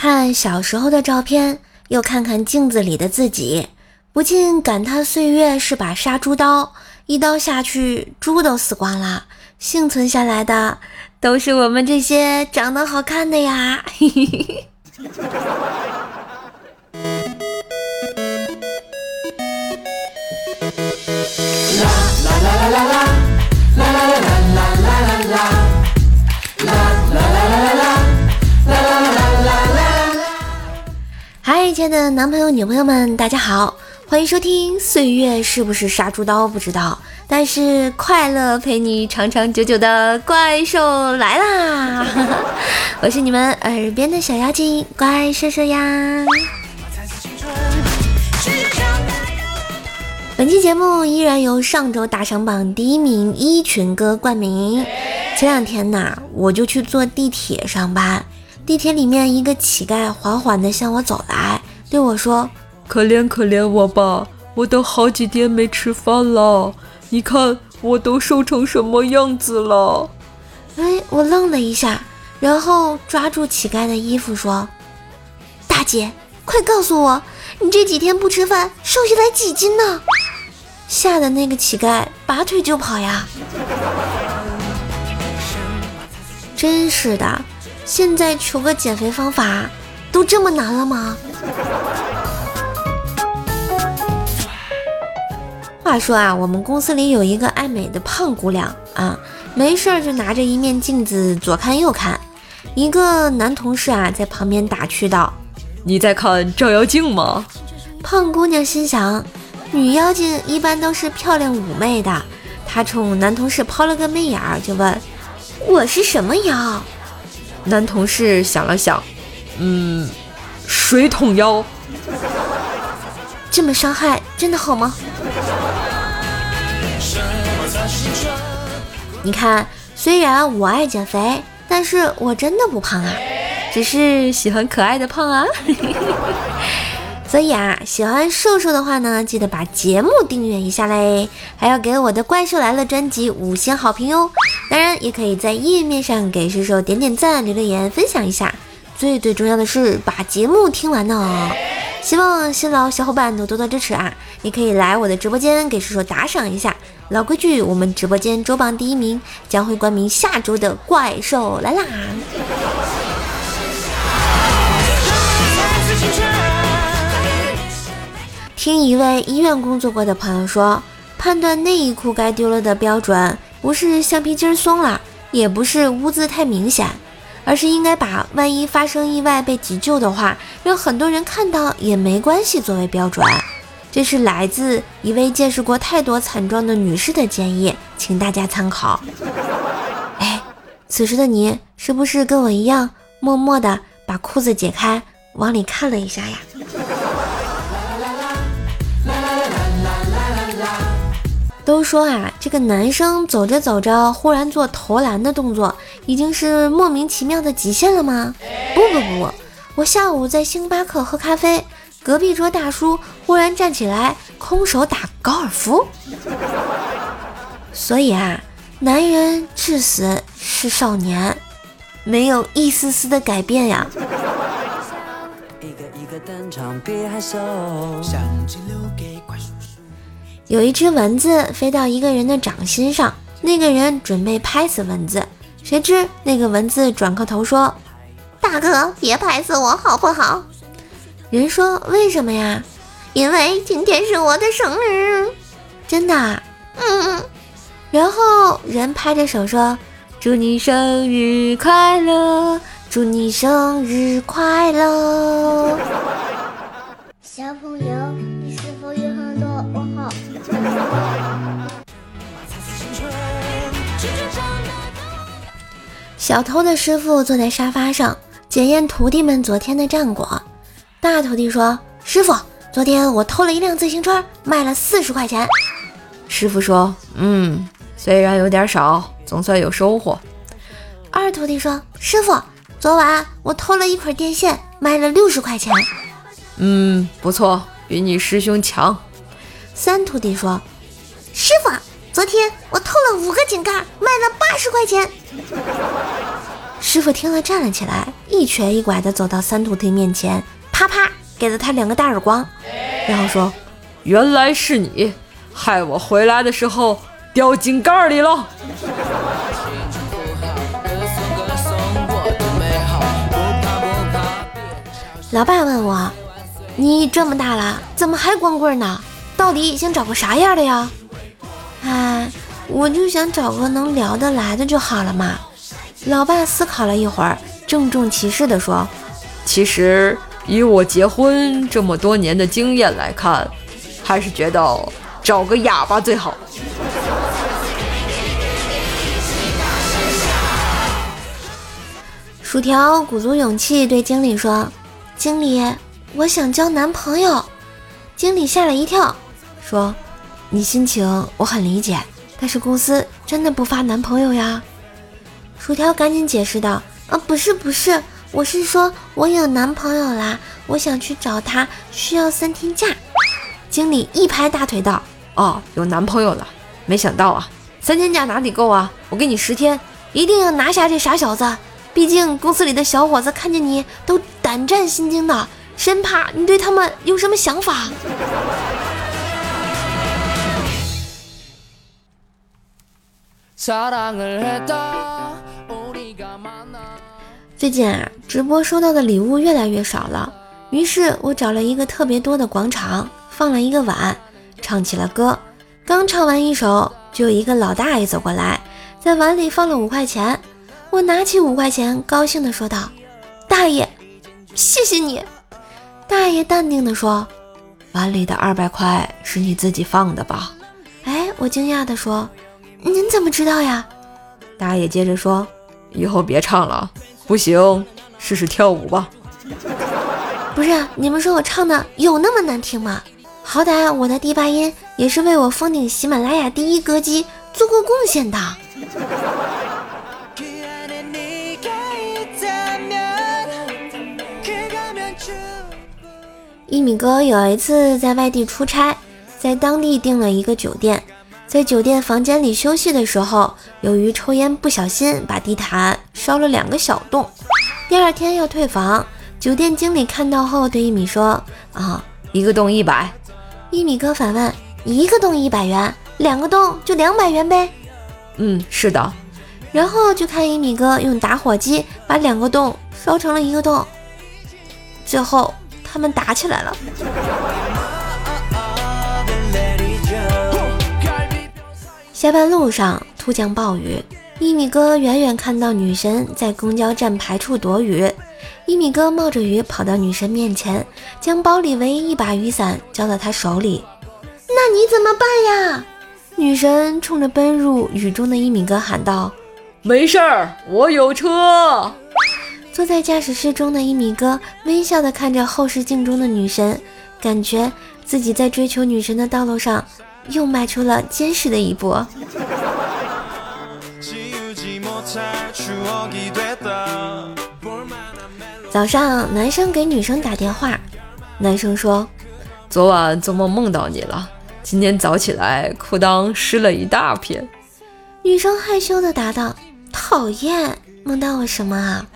看小时候的照片，又看看镜子里的自己，不禁感叹岁月是把杀猪刀，一刀下去，猪都死光了，幸存下来的都是我们这些长得好看的呀！嗨，亲爱的男朋友、女朋友们，大家好，欢迎收听《岁月是不是杀猪刀》，不知道，但是快乐陪你长长久久的怪兽来啦！我是你们耳边的小妖精怪兽兽呀。本期节目依然由上周大赏榜第一名一群哥冠名。前两天呐，我就去坐地铁上班。地铁里面，一个乞丐缓缓地向我走来，对我说：“可怜可怜我吧，我都好几天没吃饭了，你看我都瘦成什么样子了。”哎，我愣了一下，然后抓住乞丐的衣服说：“大姐，快告诉我，你这几天不吃饭，瘦下来几斤呢？”吓得那个乞丐拔腿就跑呀！真是的。现在求个减肥方法都这么难了吗？话说啊，我们公司里有一个爱美的胖姑娘啊，没事儿就拿着一面镜子左看右看。一个男同事啊在旁边打趣道：“你在看照妖镜吗？”胖姑娘心想，女妖精一般都是漂亮妩媚的。她冲男同事抛了个媚眼儿，就问：“我是什么妖？”男同事想了想，嗯，水桶腰，这么伤害真的好吗？你看，虽然我爱减肥，但是我真的不胖啊，只是喜欢可爱的胖啊。所以啊，喜欢瘦瘦的话呢，记得把节目订阅一下嘞，还要给我的《怪兽来了》专辑五星好评哟。当然，也可以在页面上给叔叔点点赞、留留言、分享一下。最最重要的是把节目听完呢。希望新老小伙伴都多多支持啊！你可以来我的直播间给叔叔打赏一下。老规矩，我们直播间周榜第一名将会冠名下周的怪兽来啦。听一位医院工作过的朋友说，判断内衣裤该丢了的标准，不是橡皮筋松了，也不是污渍太明显，而是应该把万一发生意外被急救的话，让很多人看到也没关系作为标准。这是来自一位见识过太多惨状的女士的建议，请大家参考。哎，此时的你是不是跟我一样，默默的把裤子解开，往里看了一下呀？都说啊，这个男生走着走着忽然做投篮的动作，已经是莫名其妙的极限了吗？不不不，我下午在星巴克喝咖啡，隔壁桌大叔忽然站起来空手打高尔夫。所以啊，男人至死是少年，没有一丝丝的改变呀。一个一个登场，别害羞有一只蚊子飞到一个人的掌心上，那个人准备拍死蚊子，谁知那个蚊子转过头说：“大哥，别拍死我好不好？”人说：“为什么呀？”“因为今天是我的生日。”“真的？”“嗯。”然后人拍着手说：“祝你生日快乐，祝你生日快乐。” 小朋友，小偷的师傅坐在沙发上检验徒弟们昨天的战果。大徒弟说：“师傅，昨天我偷了一辆自行车，卖了四十块钱。”师傅说：“嗯，虽然有点少，总算有收获。”二徒弟说：“师傅，昨晚我偷了一捆电线，卖了六十块钱。”嗯，不错，比你师兄强。三徒弟说：“师傅，昨天我偷了五个井盖，卖了八十块钱。”师傅听了站了起来，一瘸一拐地走到三徒弟面前，啪啪给了他两个大耳光，然后说：“原来是你，害我回来的时候掉井盖里了。”老爸问我：“你这么大了，怎么还光棍呢？到底想找个啥样的呀？”哎，我就想找个能聊得来的就好了嘛。老爸思考了一会儿，郑重其事地说：“其实以我结婚这么多年的经验来看，还是觉得找个哑巴最好。”薯条鼓足勇气对经理说。经理，我想交男朋友。经理吓了一跳，说：“你心情我很理解，但是公司真的不发男朋友呀。”薯条赶紧解释道：“啊，不是不是，我是说我有男朋友啦，我想去找他，需要三天假。”经理一拍大腿道：“哦，有男朋友了，没想到啊，三天假哪里够啊？我给你十天，一定要拿下这傻小子。”毕竟公司里的小伙子看见你都胆战心惊的，生怕你对他们有什么想法。最近啊，直播收到的礼物越来越少了，于是我找了一个特别多的广场，放了一个碗，唱起了歌。刚唱完一首，就有一个老大爷走过来，在碗里放了五块钱。我拿起五块钱，高兴地说道：“大爷，谢谢你。”大爷淡定地说：“碗里的二百块是你自己放的吧？”哎，我惊讶地说：“您怎么知道呀？”大爷接着说：“以后别唱了，不行，试试跳舞吧。”不是，你们说我唱的有那么难听吗？好歹我的第八音也是为我封顶喜马拉雅第一歌姬做过贡献的。一米哥有一次在外地出差，在当地订了一个酒店，在酒店房间里休息的时候，由于抽烟不小心把地毯烧了两个小洞。第二天要退房，酒店经理看到后对一米说：“啊，一个洞一百。”一米哥反问：“一个洞一百元，两个洞就两百元呗？”“嗯，是的。”然后就看一米哥用打火机把两个洞烧成了一个洞，最后。他们打起来了。下班路上突降暴雨，一米哥远远看到女神在公交站牌处躲雨。一米哥冒着雨跑到女神面前，将包里唯一一把雨伞交到她手里。那你怎么办呀？女神冲着奔入雨中的一米哥喊道：“没事儿，我有车。”坐在驾驶室中的一米哥微笑地看着后视镜中的女神，感觉自己在追求女神的道路上又迈出了坚实的一步。早上，男生给女生打电话，男生说：“昨晚做梦梦到你了，今天早起来裤裆湿了一大片。”女生害羞的答道：“讨厌，梦到我什么啊？”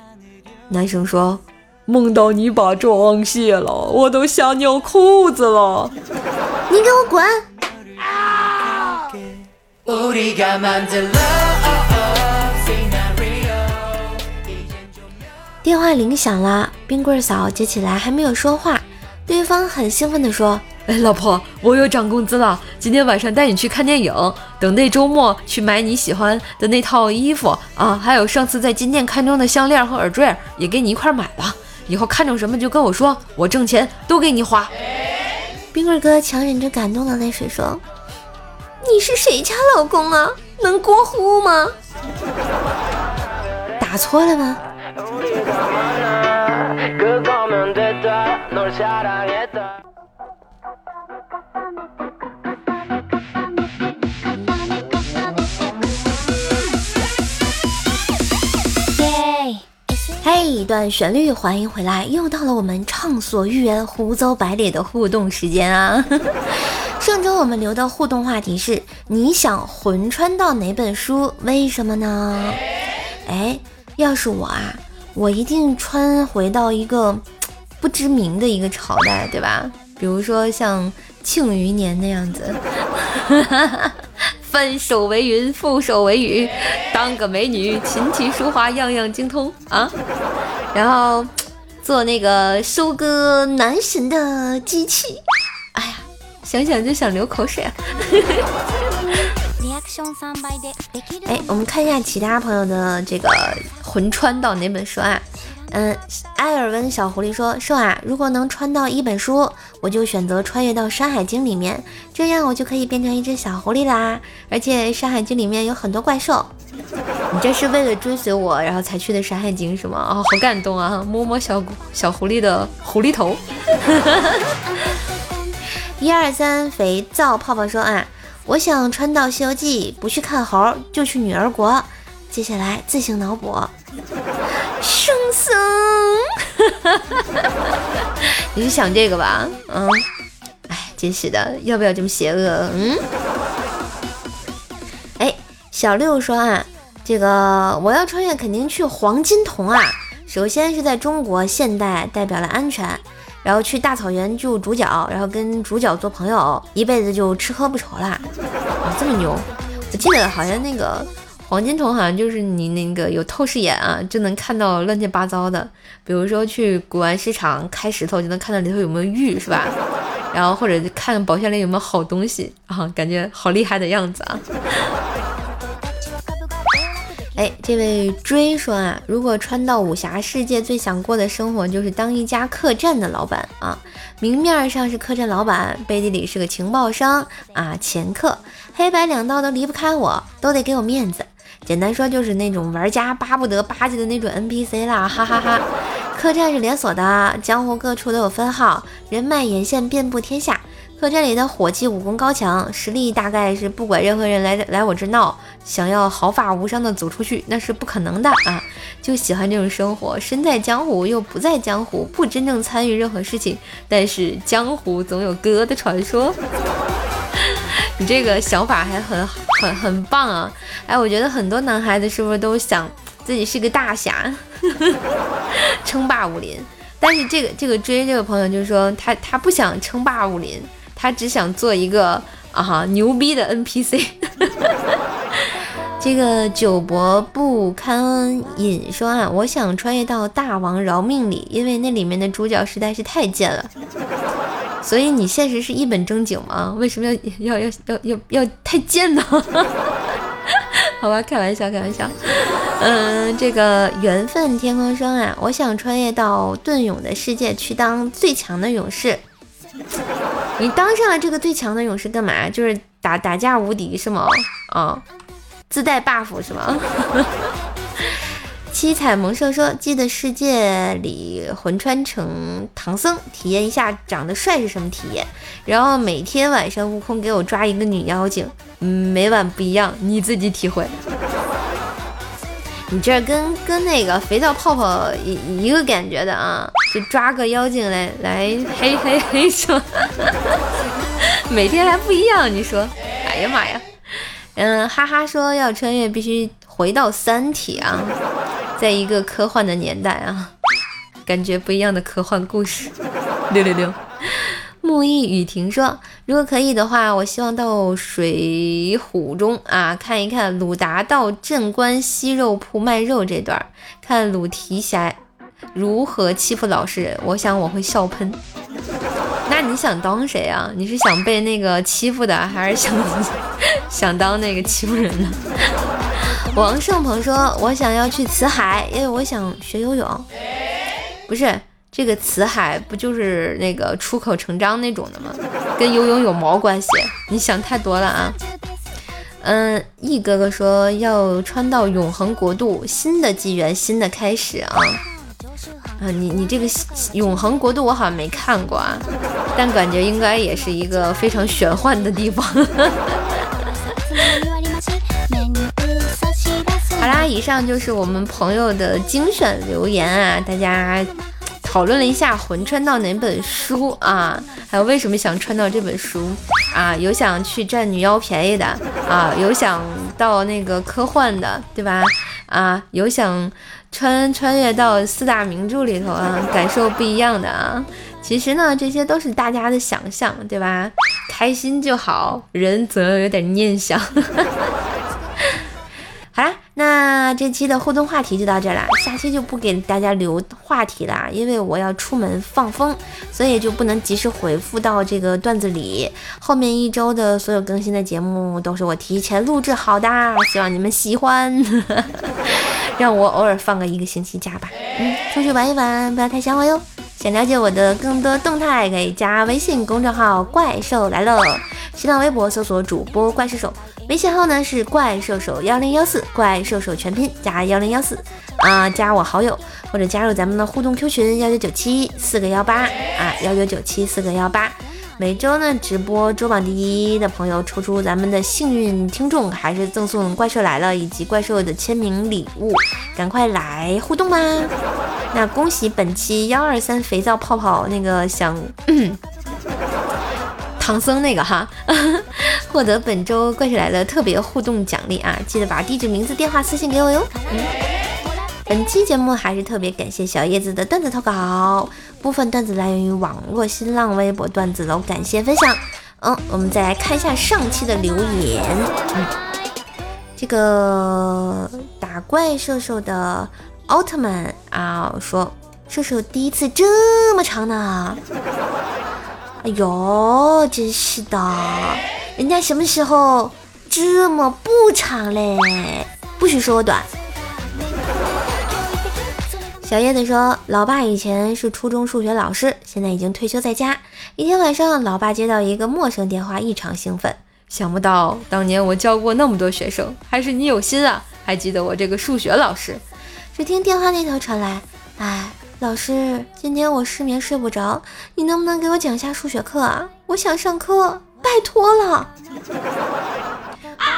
男生说：“梦到你把妆卸了，我都吓尿裤子了。”你给我滚！电话铃响了，冰棍嫂接起来还没有说话，对方很兴奋地说。哎，老婆，我又涨工资了！今天晚上带你去看电影，等那周末去买你喜欢的那套衣服啊！还有上次在金店看中的项链和耳坠也给你一块买了。以后看中什么就跟我说，我挣钱都给你花。冰棍哥强忍着感动的泪水说：“你是谁家老公啊？能过户吗？打错了吗？”嘿，一段旋律，欢迎回来，又到了我们畅所欲言、胡诌白咧的互动时间啊！上周我们留的互动话题是：你想魂穿到哪本书？为什么呢？哎，要是我啊，我一定穿回到一个 不知名的一个朝代，对吧？比如说像庆余年那样子，翻手为云，覆手为雨，当个美女，琴棋书画样样精通啊。然后做那个收割男神的机器，想想就想流口水啊。哎，我们看一下其他朋友的这个魂穿到哪本书啊？嗯，埃尔温小狐狸说说啊，如果能穿到一本书，我就选择穿越到《山海经》里面，这样我就可以变成一只小狐狸啦。而且《山海经》里面有很多怪兽。你这是为了追随我，然后才去的《山海经》是吗？啊，好感动啊！摸摸小小狐狸的狐狸头。一二三，肥皂泡泡说啊。我想穿到《西游记》，不去看猴，就去女儿国。接下来自行脑补，圣僧，你是想这个吧？嗯，哎，真是的，要不要这么邪恶？嗯，哎，小六说啊，这个我要穿越，肯定去黄金瞳啊。首先是在中国现代，代表了安全。然后去大草原救主角，然后跟主角做朋友，一辈子就吃喝不愁啦！啊，这么牛！我记得好像那个黄金瞳好像就是你那个有透视眼啊，就能看到乱七八糟的。比如说去古玩市场开石头，就能看到里头有没有玉，是吧？然后或者看宝箱里有没有好东西啊，感觉好厉害的样子啊！哎，这位追说啊，如果穿到武侠世界，最想过的生活就是当一家客栈的老板啊。明面上是客栈老板，背地里是个情报商啊，掮客，黑白两道都离不开我，都得给我面子。简单说就是那种玩家巴不得巴结的那种 NPC 啦，哈哈哈。客栈是连锁的，江湖各处都有分号，人脉眼线遍布天下。客栈里的伙计武功高强，实力大概是不管任何人来来我这闹，想要毫发无伤的走出去，那是不可能的啊！就喜欢这种生活，身在江湖又不在江湖，不真正参与任何事情，但是江湖总有哥的传说。你这个想法还很很很棒啊！哎，我觉得很多男孩子是不是都想自己是个大侠，称霸武林？但是这个这个追这个朋友就说他他不想称霸武林。他只想做一个啊牛逼的 NPC。这个久博不堪引说啊，我想穿越到《大王饶命》里，因为那里面的主角实在是太贱了。所以你现实是一本正经吗？为什么要要要要要要太贱呢？好吧，开玩笑，开玩笑。嗯，这个缘分天空说啊，我想穿越到盾勇的世界去当最强的勇士。你当上了这个最强的勇士干嘛？就是打打架无敌是吗？啊，自带 buff 是吗？七彩萌兽说：“记得世界里魂穿成唐僧，体验一下长得帅是什么体验。然后每天晚上悟空给我抓一个女妖精，每晚不一样，你自己体会。”你这跟跟那个肥皂泡泡一一个感觉的啊，就抓个妖精来来嘿嘿嘿说，每天还不一样，你说，哎呀妈呀，嗯，哈哈说要穿越必须回到三体啊，在一个科幻的年代啊，感觉不一样的科幻故事，六六六。木易雨婷说：“如果可以的话，我希望到《水浒》中啊看一看鲁达到镇关西肉铺卖肉这段，看鲁提辖如何欺负老实人。我想我会笑喷。那你想当谁啊？你是想被那个欺负的，还是想 想当那个欺负人呢？” 王胜鹏说：“我想要去辞海，因为我想学游泳。不是。”这个辞海不就是那个出口成章那种的吗？跟游泳有毛关系？你想太多了啊！嗯，易哥哥说要穿到永恒国度，新的纪元，新的开始啊！啊，你你这个永恒国度我好像没看过啊，但感觉应该也是一个非常玄幻的地方。好啦，以上就是我们朋友的精选留言啊，大家。讨论了一下魂穿到哪本书啊，还有为什么想穿到这本书啊？有想去占女妖便宜的啊，有想到那个科幻的，对吧？啊，有想穿穿越到四大名著里头啊，感受不一样的啊。其实呢，这些都是大家的想象，对吧？开心就好，人总要有点念想。那这期的互动话题就到这啦，下期就不给大家留话题啦，因为我要出门放风，所以就不能及时回复到这个段子里。后面一周的所有更新的节目都是我提前录制好的，希望你们喜欢，让我偶尔放个一个星期假吧。嗯，出去玩一玩，不要太想我哟。想了解我的更多动态，可以加微信公众号“怪兽来了”，新浪微博搜索主播怪兽手。微信号呢是怪兽手幺零幺四，怪兽手全拼加幺零幺四啊，加我好友或者加入咱们的互动 Q 群幺九九七四个幺八啊，幺九九七四个幺八。每周呢直播周榜第一的朋友抽出咱们的幸运听众，还是赠送怪兽来了以及怪兽的签名礼物，赶快来互动吧！那恭喜本期幺二三肥皂泡泡那个想。唐僧那个哈，获得本周怪兽来了特别互动奖励啊！记得把地址、名字、电话私信给我哟。嗯，本期节目还是特别感谢小叶子的段子投稿，部分段子来源于网络新浪微博段子楼，感谢分享。嗯，我们再来看一下上期的留言。嗯，这个打怪兽兽的奥特曼啊，说兽兽第一次这么长呢。哎呦，真是的，人家什么时候这么不长嘞？不许说我短。小叶子说，老爸以前是初中数学老师，现在已经退休在家。一天晚上，老爸接到一个陌生电话，异常兴奋。想不到当年我教过那么多学生，还是你有心啊，还记得我这个数学老师。只听电话那头传来，哎。老师，今天我失眠睡不着，你能不能给我讲下数学课啊？我想上课，拜托了。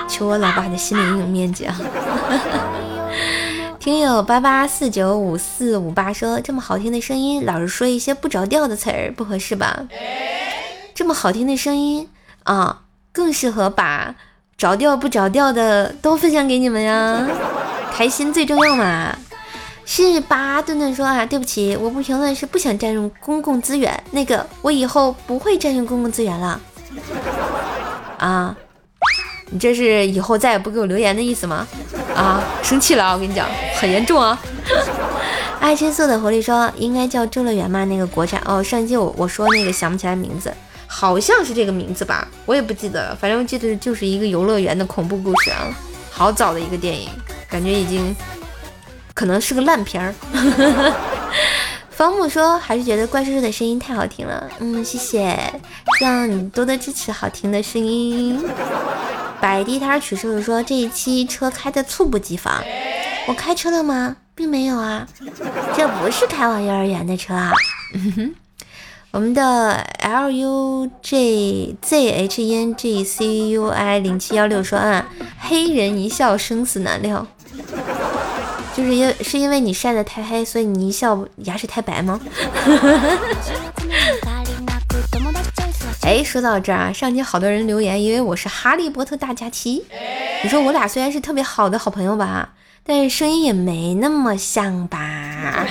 求我老爸的心理阴影面积啊！听友八八四九五四五八说，这么好听的声音，老是说一些不着调的词儿，不合适吧？这么好听的声音啊，更适合把着调不着调的都分享给你们呀，开心最重要嘛。是吧顿顿说啊，对不起，我不评论是不想占用公共资源。那个，我以后不会占用公共资源了。啊，你这是以后再也不给我留言的意思吗？啊，生气了啊！我跟你讲，很严重啊。爱吃素的狐狸说，应该叫周乐园吗？那个国产哦，上期我我说那个想不起来名字，好像是这个名字吧，我也不记得了，反正我记得就是一个游乐园的恐怖故事啊，好早的一个电影，感觉已经。可能是个烂片儿。方木说，还是觉得怪叔叔的声音太好听了。嗯，谢谢，希望你多多支持好听的声音。摆地摊儿曲叔叔说，这一期车开的猝不及防。我开车了吗？并没有啊，这不是开往幼儿园的车啊。我们的 L U J Z H N G C U I 零七幺六说啊，黑人一笑生死难料。就是因是因为你晒得太黑，所以你一笑牙齿太白吗？哎，说到这儿啊，上期好多人留言，因为我是哈利波特大假期。你说我俩虽然是特别好的好朋友吧，但是声音也没那么像吧？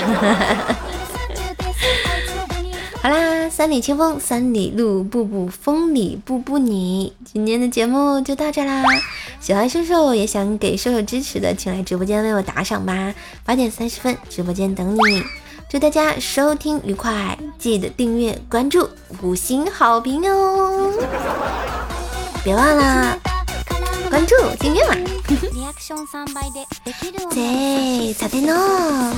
好啦，三里清风三里路，步步风里步步你。今天的节目就到这啦，喜欢瘦瘦也想给瘦瘦支持的，请来直播间为我打赏吧。八点三十分，直播间等你。祝大家收听愉快，记得订阅关注，五星好评哦！别忘了关注订阅嘛。对，再见喽。